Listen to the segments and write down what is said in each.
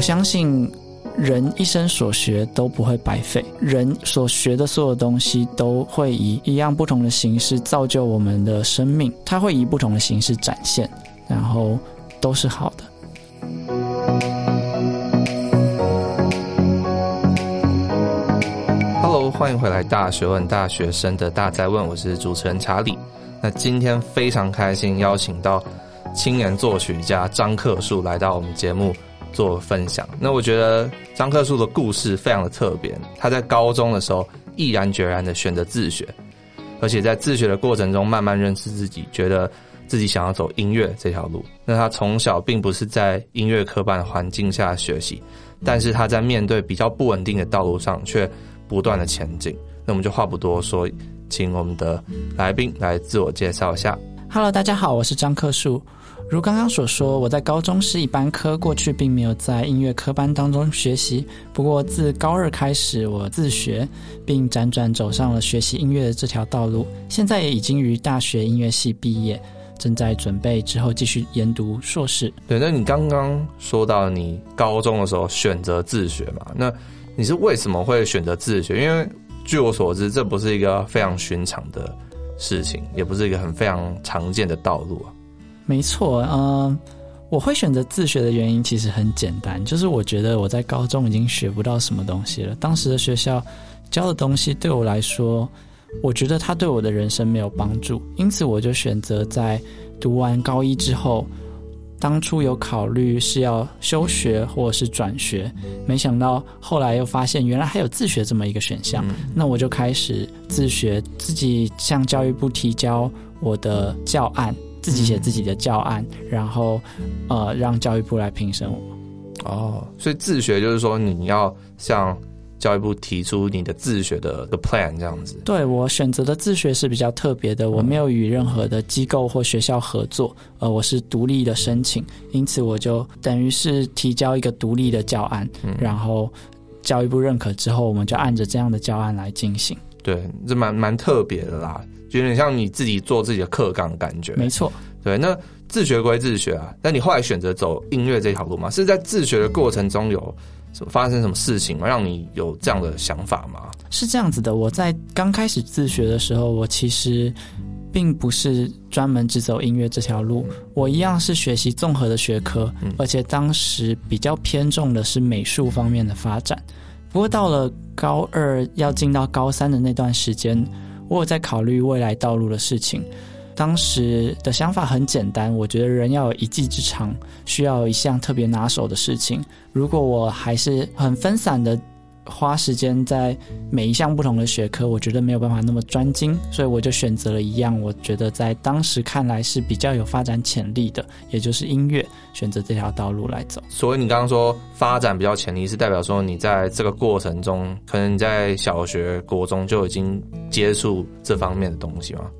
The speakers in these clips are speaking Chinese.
我相信人一生所学都不会白费，人所学的所有东西都会以一样不同的形式造就我们的生命，它会以不同的形式展现，然后都是好的。Hello，欢迎回来《大学问》大学生的大在问，我是主持人查理。那今天非常开心邀请到青年作曲家张克树来到我们节目做分享。那我觉得张克树的故事非常的特别，他在高中的时候毅然决然的选择自学，而且在自学的过程中慢慢认识自己，觉得自己想要走音乐这条路。那他从小并不是在音乐科班环境下学习，但是他在面对比较不稳定的道路上却不断的前进。那我们就话不多说。请我们的来宾来自我介绍一下。Hello，大家好，我是张克树。如刚刚所说，我在高中是一般科，过去并没有在音乐科班当中学习。不过自高二开始，我自学，并辗转走上了学习音乐的这条道路。现在也已经于大学音乐系毕业，正在准备之后继续研读硕士。对，那你刚刚说到你高中的时候选择自学嘛？那你是为什么会选择自学？因为据我所知，这不是一个非常寻常的事情，也不是一个很非常常见的道路啊。没错，嗯、呃，我会选择自学的原因其实很简单，就是我觉得我在高中已经学不到什么东西了。当时的学校教的东西对我来说，我觉得它对我的人生没有帮助，因此我就选择在读完高一之后。当初有考虑是要休学或者是转学，没想到后来又发现原来还有自学这么一个选项，嗯、那我就开始自学，自己向教育部提交我的教案，自己写自己的教案，嗯、然后呃让教育部来评审我。哦，所以自学就是说你要向。教育部提出你的自学的的 plan 这样子，对，我选择的自学是比较特别的，我没有与任何的机构或学校合作，呃，我是独立的申请，因此我就等于是提交一个独立的教案，嗯、然后教育部认可之后，我们就按着这样的教案来进行。对，这蛮蛮特别的啦，就有点像你自己做自己的课纲的感觉。没错，对，那自学归自学啊，那你后来选择走音乐这条路吗？是在自学的过程中有？发生什么事情吗？让你有这样的想法吗？是这样子的，我在刚开始自学的时候，我其实并不是专门只走音乐这条路，我一样是学习综合的学科，而且当时比较偏重的是美术方面的发展。不过到了高二要进到高三的那段时间，我有在考虑未来道路的事情。当时的想法很简单，我觉得人要有一技之长，需要一项特别拿手的事情。如果我还是很分散的花时间在每一项不同的学科，我觉得没有办法那么专精，所以我就选择了一样我觉得在当时看来是比较有发展潜力的，也就是音乐，选择这条道路来走。所以你刚刚说发展比较潜力，是代表说你在这个过程中，可能你在小学、国中就已经接触这方面的东西吗？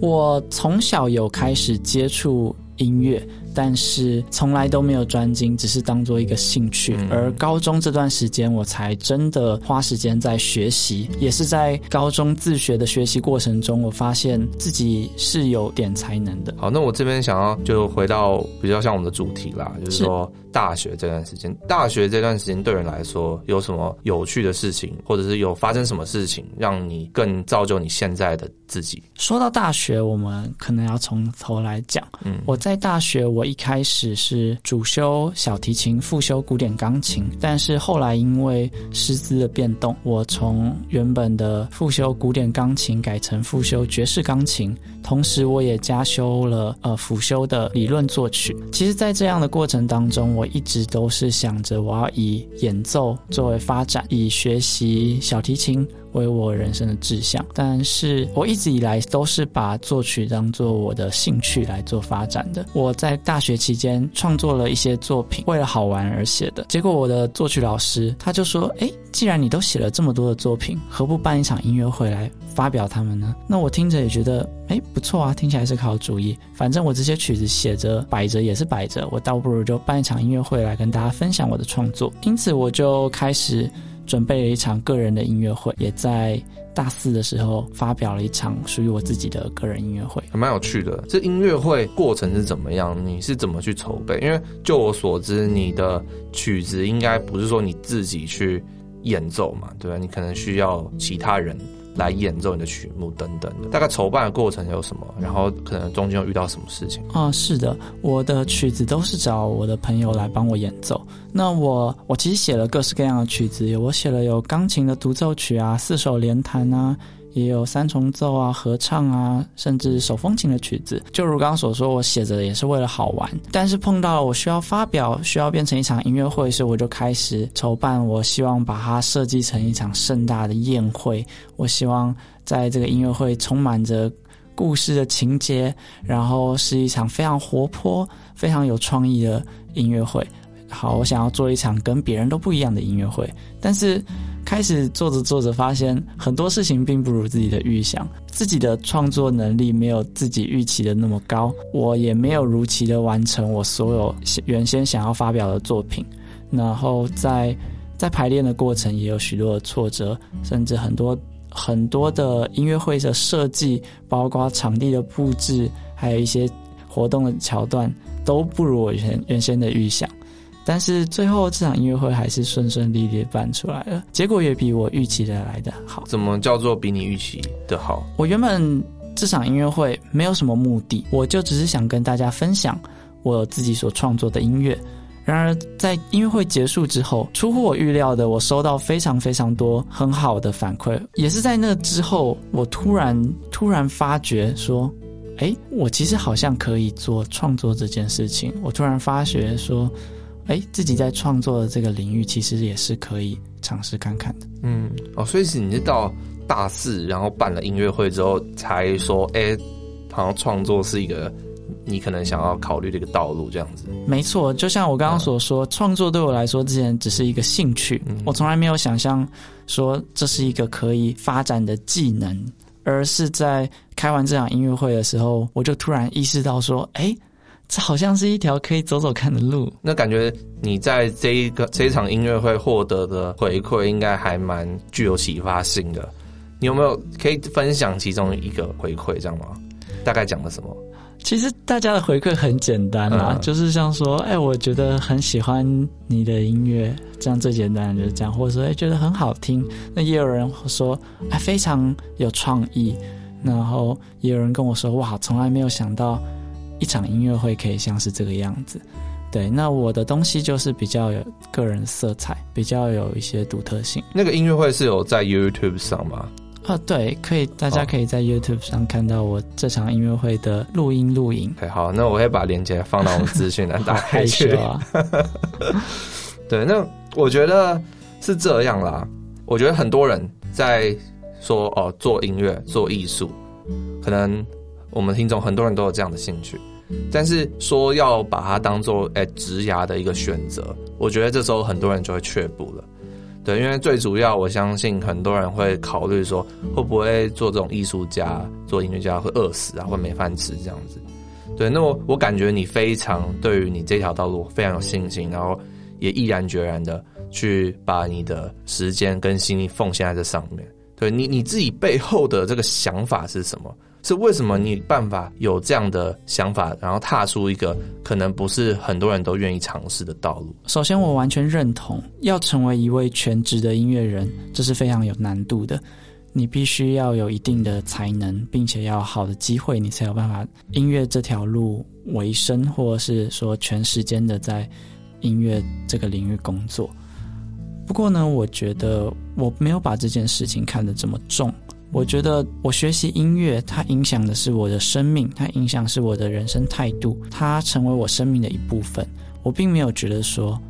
我从小有开始接触音乐，但是从来都没有专精，只是当做一个兴趣。而高中这段时间，我才真的花时间在学习，也是在高中自学的学习过程中，我发现自己是有点才能的。好，那我这边想要就回到比较像我们的主题啦，就是说。大学这段时间，大学这段时间对人来说有什么有趣的事情，或者是有发生什么事情，让你更造就你现在的自己？说到大学，我们可能要从头来讲。嗯，我在大学，我我一开始是主修小提琴，副修古典钢琴，但是后来因为师资的变动，我从原本的副修古典钢琴改成副修爵士钢琴，同时我也加修了呃辅修的理论作曲。其实，在这样的过程当中，我一直都是想着我要以演奏作为发展，以学习小提琴为我人生的志向。但是我一直以来都是把作曲当做我的兴趣来做发展的。我在大学期间创作了一些作品，为了好玩而写的。结果我的作曲老师他就说：“诶，既然你都写了这么多的作品，何不办一场音乐会来发表他们呢？”那我听着也觉得。哎，不错啊，听起来是个好主意。反正我这些曲子写着摆着也是摆着，我倒不如就办一场音乐会来跟大家分享我的创作。因此，我就开始准备了一场个人的音乐会，也在大四的时候发表了一场属于我自己的个人音乐会，还蛮有趣的。这音乐会过程是怎么样？你是怎么去筹备？因为就我所知，你的曲子应该不是说你自己去演奏嘛，对吧？你可能需要其他人。来演奏你的曲目等等的，大概筹办的过程有什么？然后可能中间有遇到什么事情？啊、嗯，是的，我的曲子都是找我的朋友来帮我演奏。那我我其实写了各式各样的曲子，我写了有钢琴的独奏曲啊，四手联弹啊。也有三重奏啊、合唱啊，甚至手风琴的曲子。就如刚刚所说，我写着也是为了好玩。但是碰到我需要发表、需要变成一场音乐会时，我就开始筹办。我希望把它设计成一场盛大的宴会。我希望在这个音乐会充满着故事的情节，然后是一场非常活泼、非常有创意的音乐会。好，我想要做一场跟别人都不一样的音乐会，但是开始做着做着，发现很多事情并不如自己的预想，自己的创作能力没有自己预期的那么高，我也没有如期的完成我所有原先想要发表的作品，然后在在排练的过程也有许多的挫折，甚至很多很多的音乐会的设计，包括场地的布置，还有一些活动的桥段，都不如我原原先的预想。但是最后这场音乐会还是顺顺利利办出来了，结果也比我预期的来的好。怎么叫做比你预期的好？我原本这场音乐会没有什么目的，我就只是想跟大家分享我自己所创作的音乐。然而在音乐会结束之后，出乎我预料的，我收到非常非常多很好的反馈。也是在那之后，我突然突然发觉说，哎，我其实好像可以做创作这件事情。我突然发觉说。哎，自己在创作的这个领域，其实也是可以尝试看看的。嗯，哦，所以是你是到大四，然后办了音乐会之后，才说，哎，好像创作是一个你可能想要考虑的一个道路，这样子。没错，就像我刚刚所说，嗯、创作对我来说之前只是一个兴趣，嗯、我从来没有想象说这是一个可以发展的技能，而是在开完这场音乐会的时候，我就突然意识到说，哎。这好像是一条可以走走看的路。那感觉你在这一个这一场音乐会获得的回馈，应该还蛮具有启发性的。你有没有可以分享其中一个回馈，这样吗？大概讲了什么？其实大家的回馈很简单啦，嗯、就是像说，哎，我觉得很喜欢你的音乐，这样最简单的就是这样，或者说，哎，觉得很好听。那也有人说，哎，非常有创意。然后也有人跟我说，哇，从来没有想到。一场音乐会可以像是这个样子，对。那我的东西就是比较有个人色彩，比较有一些独特性。那个音乐会是有在 YouTube 上吗？啊，对，可以，大家可以在 YouTube 上看到我这场音乐会的录音录影。Okay, 好，那我会把链接放到我们资讯栏，打开去。啊、对，那我觉得是这样啦。我觉得很多人在说哦，做音乐、做艺术，可能我们听众很多人都有这样的兴趣。但是说要把它当做诶职涯的一个选择，我觉得这时候很多人就会却步了。对，因为最主要，我相信很多人会考虑说，会不会做这种艺术家、做音乐家会饿死啊，会没饭吃这样子。对，那我我感觉你非常对于你这条道路非常有信心，然后也毅然决然的去把你的时间跟心力奉献在这上面。对你你自己背后的这个想法是什么？是为什么你办法有这样的想法，然后踏出一个可能不是很多人都愿意尝试的道路？首先，我完全认同，要成为一位全职的音乐人，这是非常有难度的。你必须要有一定的才能，并且要有好的机会，你才有办法音乐这条路为生，或者是说全时间的在音乐这个领域工作。不过呢，我觉得我没有把这件事情看得这么重。我觉得我学习音乐，它影响的是我的生命，它影响是我的人生态度，它成为我生命的一部分。我并没有觉得说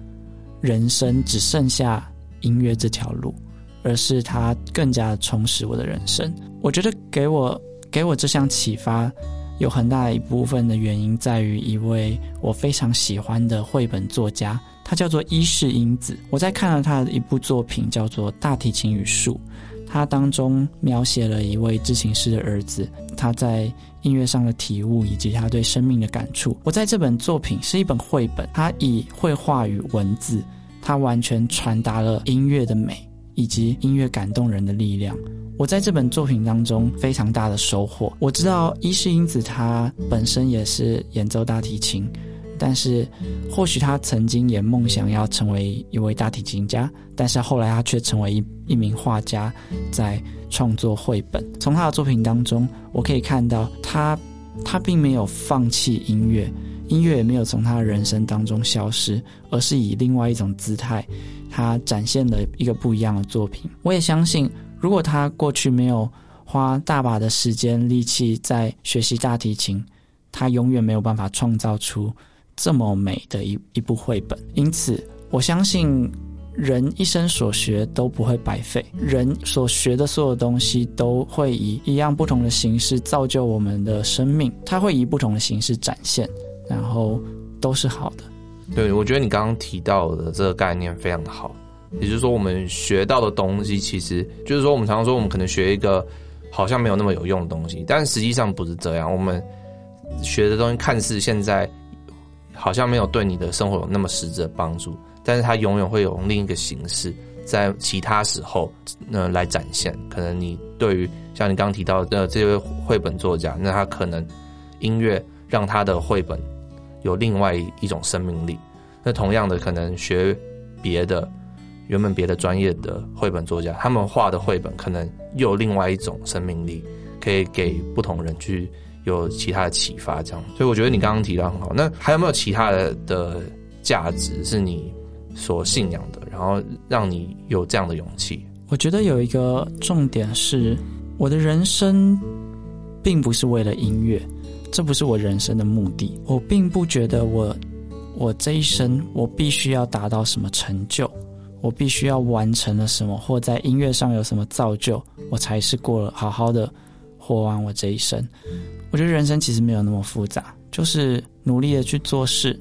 人生只剩下音乐这条路，而是它更加充实我的人生。我觉得给我给我这项启发，有很大的一部分的原因在于一位我非常喜欢的绘本作家，他叫做伊势英子。我在看了他的一部作品，叫做《大提琴与树》。他当中描写了一位知情师的儿子，他在音乐上的体悟以及他对生命的感触。我在这本作品是一本绘本，它以绘画与文字，它完全传达了音乐的美，以及音乐感动人的力量。我在这本作品当中非常大的收获。我知道伊势英子她本身也是演奏大提琴，但是或许他曾经也梦想要成为一位大提琴家，但是后来他却成为一一名画家，在创作绘本。从他的作品当中，我可以看到他他并没有放弃音乐，音乐也没有从他的人生当中消失，而是以另外一种姿态，他展现了一个不一样的作品。我也相信。如果他过去没有花大把的时间力气在学习大提琴，他永远没有办法创造出这么美的一一部绘本。因此，我相信人一生所学都不会白费，人所学的所有东西都会以一样不同的形式造就我们的生命，它会以不同的形式展现，然后都是好的。对，我觉得你刚刚提到的这个概念非常的好。也就是说，我们学到的东西，其实就是说，我们常常说，我们可能学一个好像没有那么有用的东西，但实际上不是这样。我们学的东西看似现在好像没有对你的生活有那么实质的帮助，但是它永远会有另一个形式，在其他时候呢来展现。可能你对于像你刚刚提到的这位绘本作家，那他可能音乐让他的绘本有另外一种生命力。那同样的，可能学别的。原本别的专业的绘本作家，他们画的绘本可能又有另外一种生命力，可以给不同人去有其他的启发，这样。所以我觉得你刚刚提到很好。那还有没有其他的的价值是你所信仰的，然后让你有这样的勇气？我觉得有一个重点是，我的人生并不是为了音乐，这不是我人生的目的。我并不觉得我我这一生我必须要达到什么成就。我必须要完成了什么，或在音乐上有什么造就，我才是过了好好的活完我这一生。我觉得人生其实没有那么复杂，就是努力的去做事，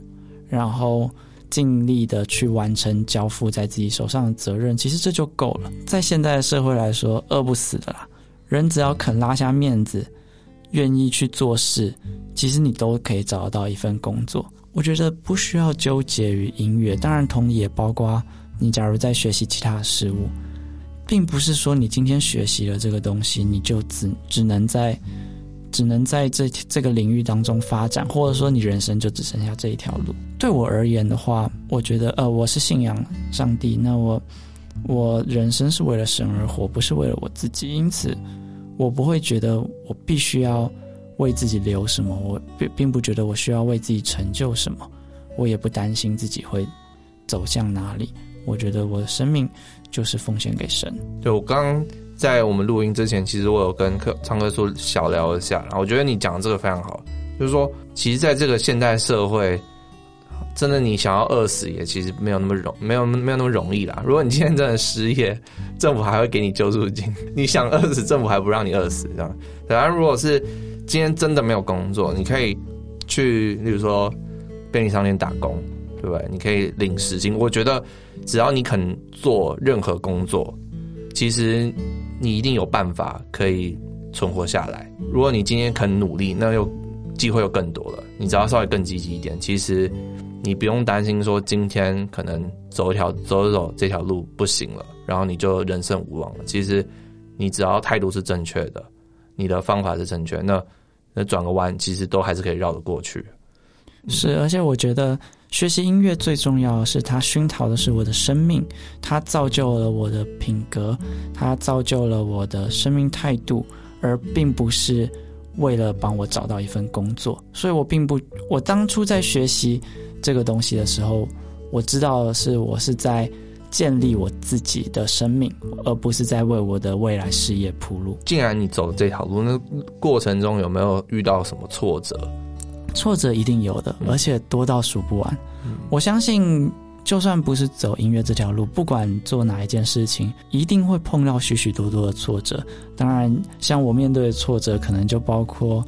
然后尽力的去完成交付在自己手上的责任，其实这就够了。在现在的社会来说，饿不死的啦。人只要肯拉下面子，愿意去做事，其实你都可以找得到一份工作。我觉得不需要纠结于音乐，当然同理也包括。你假如在学习其他的事物，并不是说你今天学习了这个东西，你就只只能在只能在这这个领域当中发展，或者说你人生就只剩下这一条路。对我而言的话，我觉得呃，我是信仰上帝，那我我人生是为了神而活，不是为了我自己，因此我不会觉得我必须要为自己留什么，我并并不觉得我需要为自己成就什么，我也不担心自己会走向哪里。我觉得我的生命就是奉献给神。就我刚刚在我们录音之前，其实我有跟克昌哥说小聊一下，然后我觉得你讲的这个非常好，就是说，其实在这个现代社会，真的你想要饿死也其实没有那么容，没有没有那么容易啦。如果你今天真的失业，政府还会给你救助金；你想饿死，政府还不让你饿死，这样。当然，如果是今天真的没有工作，你可以去，例如说便利商店打工。对不对？你可以领时薪。我觉得，只要你肯做任何工作，其实你一定有办法可以存活下来。如果你今天肯努力，那又机会又更多了。你只要稍微更积极一点，其实你不用担心说今天可能走一条走一走这条路不行了，然后你就人生无望了。其实你只要态度是正确的，你的方法是正确，那那转个弯，其实都还是可以绕得过去。是，而且我觉得学习音乐最重要的是，它熏陶的是我的生命，它造就了我的品格，它造就了我的生命态度，而并不是为了帮我找到一份工作。所以我并不，我当初在学习这个东西的时候，我知道的是我是在建立我自己的生命，而不是在为我的未来事业铺路。既然你走这条路，那过程中有没有遇到什么挫折？挫折一定有的，而且多到数不完。嗯。我相信，就算不是走音乐这条路，不管做哪一件事情，一定会碰到许许多多的挫折。当然，像我面对的挫折，可能就包括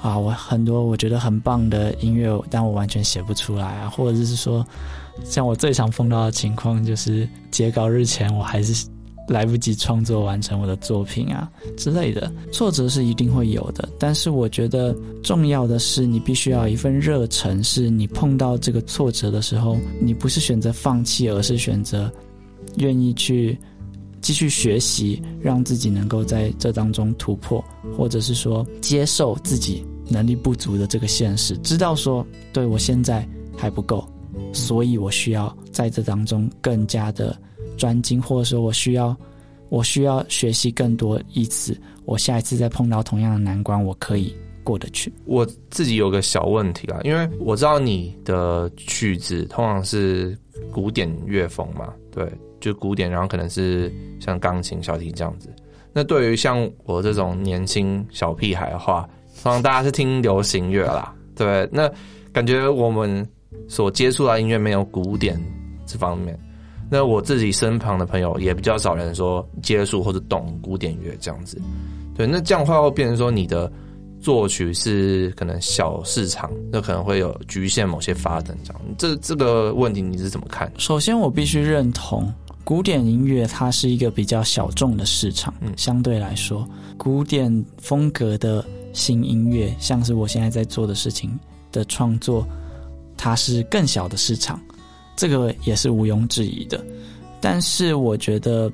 啊，我很多我觉得很棒的音乐，但我完全写不出来啊，或者是说，像我最常碰到的情况，就是截稿日前，我还是。来不及创作完成我的作品啊之类的。挫折是一定会有的，但是我觉得重要的是你必须要有一份热忱，是你碰到这个挫折的时候，你不是选择放弃，而是选择愿意去继续学习，让自己能够在这当中突破，或者是说接受自己能力不足的这个现实，知道说对我现在还不够，所以我需要在这当中更加的专精，或者说我需要我需要学习更多，以此我下一次再碰到同样的难关，我可以过得去。我自己有个小问题啊，因为我知道你的曲子通常是古典乐风嘛，对。就古典，然后可能是像钢琴、小提琴这样子。那对于像我这种年轻小屁孩的话，通常大家是听流行乐啦。对，那感觉我们所接触到音乐没有古典这方面。那我自己身旁的朋友也比较少人说接触或者懂古典乐这样子。对，那这样的话会变成说你的作曲是可能小市场，那可能会有局限某些发展这样。这这个问题你是怎么看？首先，我必须认同。古典音乐它是一个比较小众的市场，嗯，相对来说，古典风格的新音乐，像是我现在在做的事情的创作，它是更小的市场，这个也是毋庸置疑的。但是我觉得，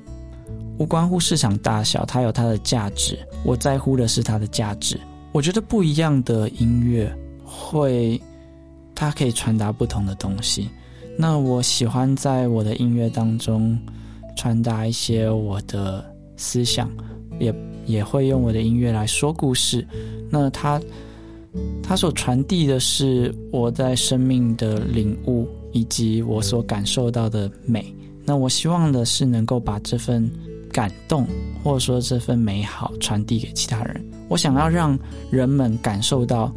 无关乎市场大小，它有它的价值，我在乎的是它的价值。我觉得不一样的音乐会，它可以传达不同的东西。那我喜欢在我的音乐当中传达一些我的思想，也也会用我的音乐来说故事。那它它所传递的是我在生命的领悟，以及我所感受到的美。那我希望的是能够把这份感动，或者说这份美好传递给其他人。我想要让人们感受到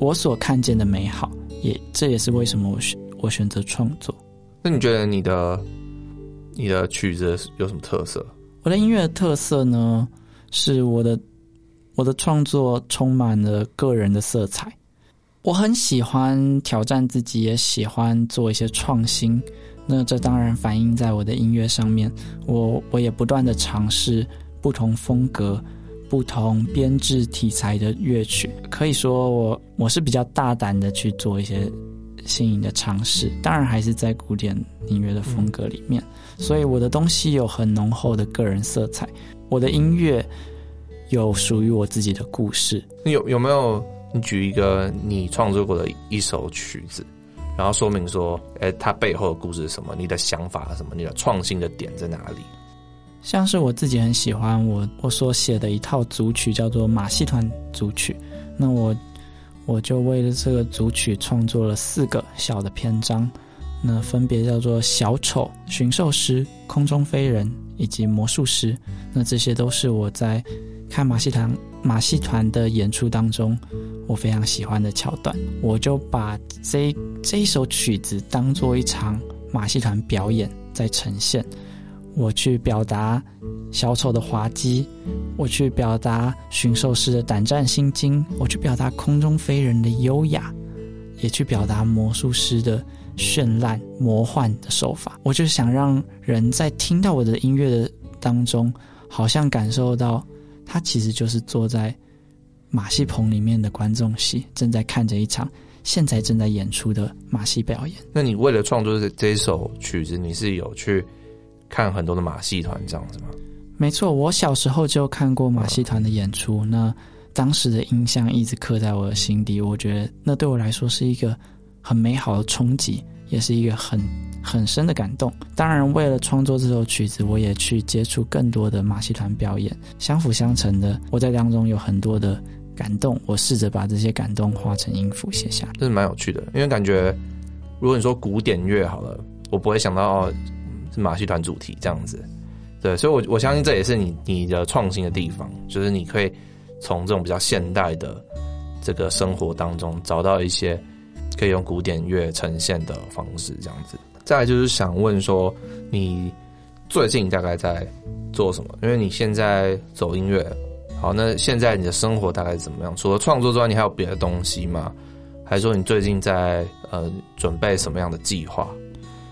我所看见的美好，也这也是为什么我选。我选择创作。那你觉得你的你的曲子有什么特色？我的音乐的特色呢，是我的我的创作充满了个人的色彩。我很喜欢挑战自己，也喜欢做一些创新。那这当然反映在我的音乐上面。我我也不断的尝试不同风格、不同编制题材的乐曲。可以说我我是比较大胆的去做一些。新颖的尝试，当然还是在古典音乐的风格里面，所以我的东西有很浓厚的个人色彩。我的音乐有属于我自己的故事。有有没有？你举一个你创作过的一首曲子，然后说明说，哎，它背后的故事是什么？你的想法是什么？你的创新的点在哪里？像是我自己很喜欢我我所写的一套组曲，叫做马戏团组曲。那我。我就为了这个组曲创作了四个小的篇章，那分别叫做小丑、驯兽师、空中飞人以及魔术师。那这些都是我在看马戏团马戏团的演出当中，我非常喜欢的桥段。我就把这这一首曲子当做一场马戏团表演在呈现。我去表达小丑的滑稽，我去表达驯兽师的胆战心惊，我去表达空中飞人的优雅，也去表达魔术师的绚烂魔幻的手法。我就想让人在听到我的音乐的当中，好像感受到他其实就是坐在马戏棚里面的观众席，正在看着一场现在正在演出的马戏表演。那你为了创作这这首曲子，你是有去？看很多的马戏团这样子吗？没错，我小时候就看过马戏团的演出，哦，那当时的印象一直刻在我的心底。我觉得那对我来说是一个很美好的冲击，也是一个很很深的感动。当然，为了创作这首曲子，我也去接触更多的马戏团表演，相辅相成的。我在当中有很多的感动，我试着把这些感动化成音符写下，这是蛮有趣的。因为感觉，如果你说古典乐好了，我不会想到。是马戏团主题这样子，对，所以，我我相信这也是你你的创新的地方，就是你可以从这种比较现代的这个生活当中找到一些可以用古典乐呈现的方式，这样子。再来就是想问说，你最近大概在做什么？因为你现在走音乐，好，那现在你的生活大概怎么样？除了创作之外，你还有别的东西吗？还是说你最近在呃准备什么样的计划？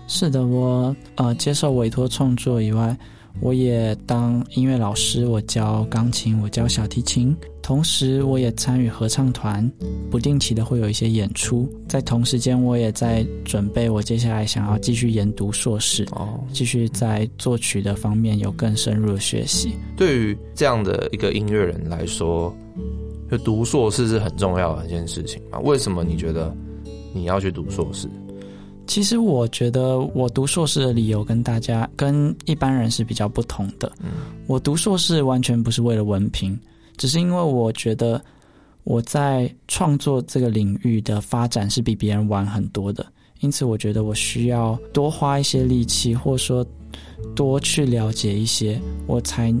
是的，我呃接受委托创作以外，我也当音乐老师，我教钢琴，我教小提琴，同时我也参与合唱团，不定期的会有一些演出。在同时间，我也在准备我接下来想要继续研读硕士，哦，继续在作曲的方面有更深入的学习。对于这样的一个音乐人来说，就读硕士是很重要的一件事情嘛？为什么你觉得你要去读硕士？其实我觉得我读硕士的理由跟大家跟一般人是比较不同的。嗯，我读硕士完全不是为了文凭，只是因为我觉得我在创作这个领域的发展是比别人晚很多的，因此我觉得我需要多花一些力气，或者说多去了解一些，我才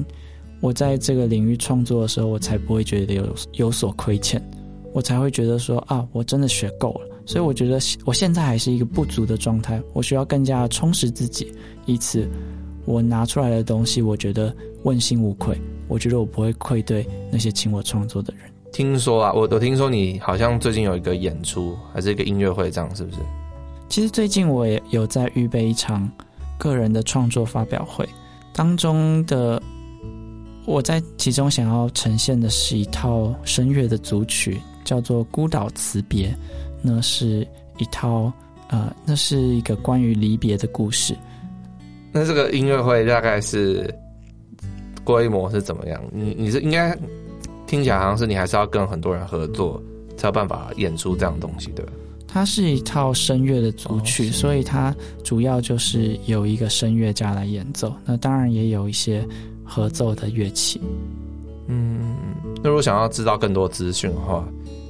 我在这个领域创作的时候，我才不会觉得有有所亏欠，我才会觉得说啊，我真的学够了。所以我觉得我现在还是一个不足的状态，我需要更加充实自己，以此我拿出来的东西，我觉得问心无愧。我觉得我不会愧对那些请我创作的人。听说啊，我我听说你好像最近有一个演出，还是一个音乐会，这样是不是？其实最近我也有在预备一场个人的创作发表会，当中的我在其中想要呈现的是一套声乐的组曲，叫做《孤岛辞别》。那是一套，呃，那是一个关于离别的故事。那这个音乐会大概是规模是怎么样？你你是应该听起来好像是你还是要跟很多人合作才有办法演出这样的东西的。它是一套声乐的组曲，哦，所以它主要就是有一个声乐家来演奏。那当然也有一些合奏的乐器。嗯，那如果想要知道更多资讯的话。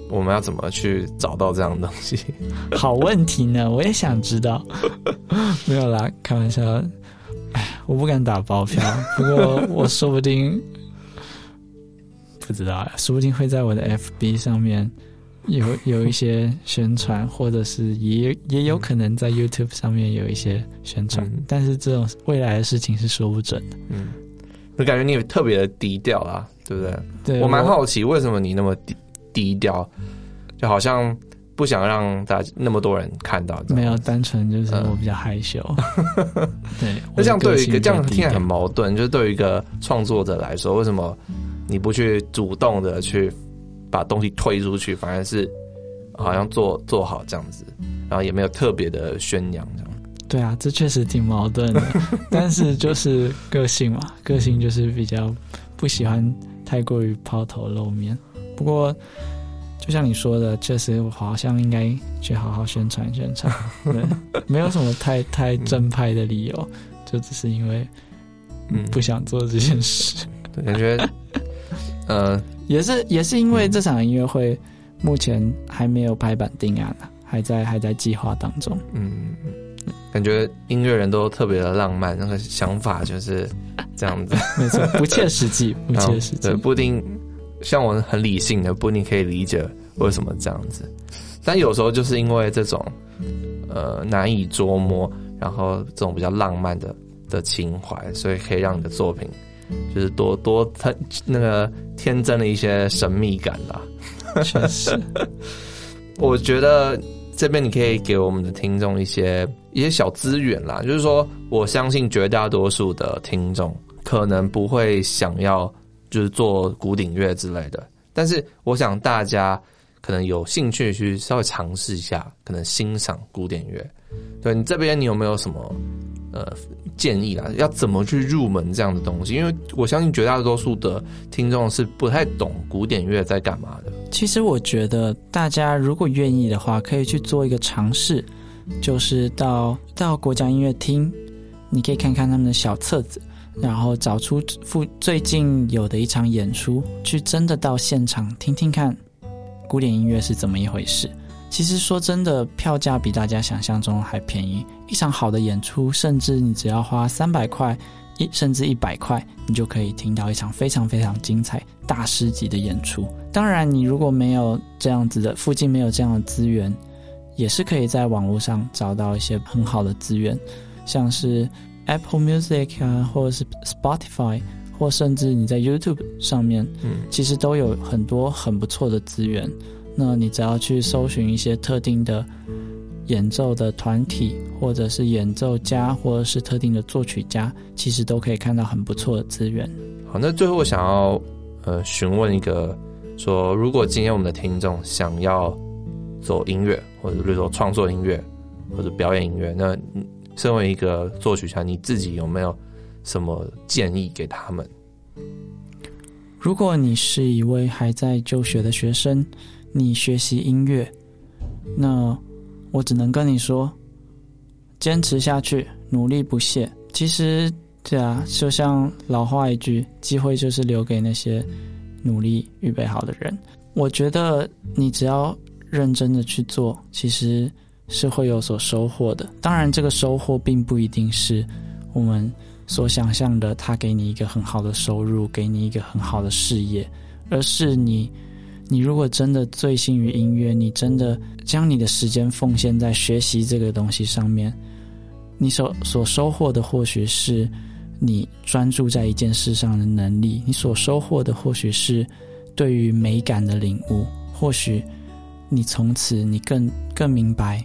我们要怎么去找到这样的东西？好问题呢，我也想知道。没有啦，开玩笑。哎，我不敢打包票，不过我 说不定不知道呀，说不定会在我的 FB 上面有有一些宣传，或者是也也有可能在 YouTube 上面有一些宣传。嗯，但是这种未来的事情是说不准的。嗯，我感觉你也特别的低调啊，对不对？对，我蛮好奇为什么你那么低。低调，就好像不想让大家那么多人看到。没有，单纯就是我比较害羞。嗯、对，那这样对于一个这样听起来很矛盾，就是对于一个创作者来说，为什么你不去主动的去把东西推出去，反而是好像做做好这样子，然后也没有特别的宣扬这样。对啊，这确实挺矛盾的。但是就是个性嘛，个性就是比较不喜欢太过于抛头露面。不过，就像你说的，确实我好像应该去好好宣传宣传。对，没有什么太太正派的理由，嗯，就只是因为嗯不想做这件事。对，感觉呃也是也是因为这场音乐会目前还没有拍板定案呢，还在还在计划当中。嗯，感觉音乐人都特别的浪漫，那个想法就是这样子。没错，不切实际，不切实际，对，不一定。像我很理性的，不一定可以理解为什么这样子，但有时候就是因为这种呃难以捉摸，然后这种比较浪漫的的情怀，所以可以让你的作品就是多多它那个天真的一些神秘感啦。确实，我觉得这边你可以给我们的听众一些一些小资源啦，就是说我相信绝大多数的听众可能不会想要。就是做古典乐之类的，但是我想大家可能有兴趣去稍微尝试一下，可能欣赏古典乐。对，你这边你有没有什么呃建议啊？要怎么去入门这样的东西？因为我相信绝大多数的听众是不太懂古典乐在干嘛的。其实我觉得大家如果愿意的话，可以去做一个尝试，就是到到国家音乐厅，你可以看看他们的小册子。然后找出附最近有的一场演出，去真的到现场听听看，古典音乐是怎么一回事。其实说真的，票价比大家想象中还便宜。一场好的演出，甚至你只要花三百块，一甚至一百块，你就可以听到一场非常非常精彩、大师级的演出。当然，你如果没有这样子的，附近没有这样的资源，也是可以在网络上找到一些很好的资源，像是。Apple Music 啊，或者是 Spotify，或甚至你在 YouTube 上面，嗯，其实都有很多很不错的资源。那你只要去搜寻一些特定的演奏的团体，或者是演奏家，或者是特定的作曲家，其实都可以看到很不错的资源。好，那最后我想要呃询问一个，说如果今天我们的听众想要做音乐，或者比如说创作音乐，或者表演音乐，那身为一个作曲家，你自己有没有什么建议给他们？如果你是一位还在就学的学生，你学习音乐，那我只能跟你说，坚持下去，努力不懈。其实，对啊，就像老话一句，机会就是留给那些努力预备好的人。我觉得你只要认真的去做，其实是会有所收获的。当然，这个收获并不一定是我们所想象的，他给你一个很好的收入，给你一个很好的事业，而是你。你如果真的醉心于音乐，你真的将你的时间奉献在学习这个东西上面，你所所收获的或许是你专注在一件事上的能力，你所收获的或许是对于美感的领悟，或许你从此你更更明白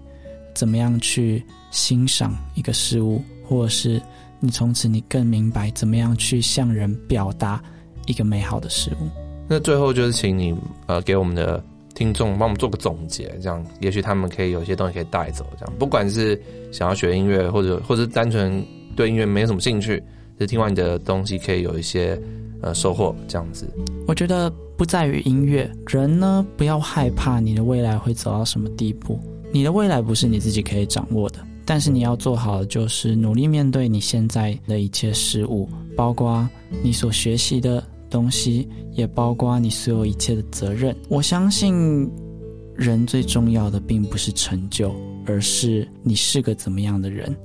怎么样去欣赏一个事物，或者是你从此你更明白怎么样去向人表达一个美好的事物。那最后就是请你呃给我们的听众帮我们做个总结，这样也许他们可以有些东西可以带走。这样不管是想要学音乐，或者或者单纯对音乐没什么兴趣，就听完你的东西可以有一些呃收获。这样子，我觉得不在于音乐，人呢不要害怕你的未来会走到什么地步，你的未来不是你自己可以掌握的，但是你要做好的就是努力面对你现在的一切事物，包括你所学习的。东西也包括你所有一切的责任。我相信，人最重要的并不是成就，而是你是个怎么样的人。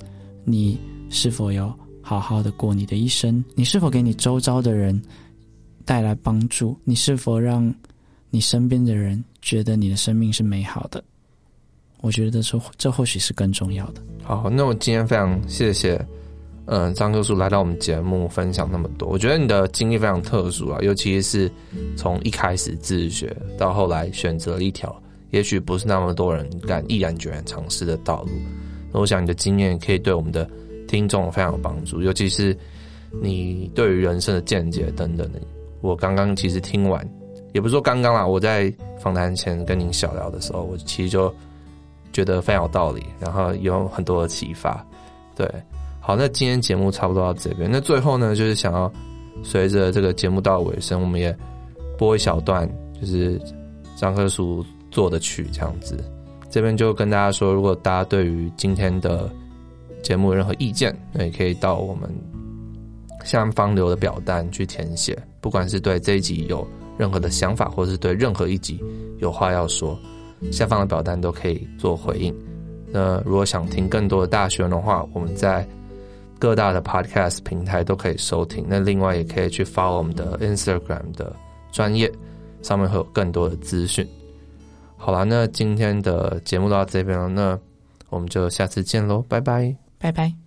你是否有好好的过你的一生？你是否给你周遭的人带来帮助？你是否让你身边的人觉得你的生命是美好的？我觉得这这或许是更重要的。好，那我今天非常谢谢。嗯，张克树来到我们节目分享那么多，我觉得你的经历非常特殊啊，尤其是从一开始自学到后来选择了一条也许不是那么多人敢毅然决然尝试的道路。那我想你的经验可以对我们的听众非常有帮助，尤其是你对于人生的见解等等的。我刚刚其实听完，也不是说刚刚啦，我在访谈前跟您小聊的时候，我其实就觉得非常有道理，然后有很多的启发，对。好，那今天节目差不多到这边。那最后呢，就是想要随着这个节目到尾声，我们也播一小段，就是张克叔做的曲这样子。这边就跟大家说，如果大家对于今天的节目有任何意见，那也可以到我们下方留的表单去填写。不管是对这一集有任何的想法，或是对任何一集有话要说，下方的表单都可以做回应。那如果想听更多的大学的话，我们在各大的 podcast 平台都可以收听，那另外也可以去 follow 我们的 Instagram 的专业，上面会有更多的资讯。好了，那今天的节目到这边了，那我们就下次见喽，拜拜，拜拜。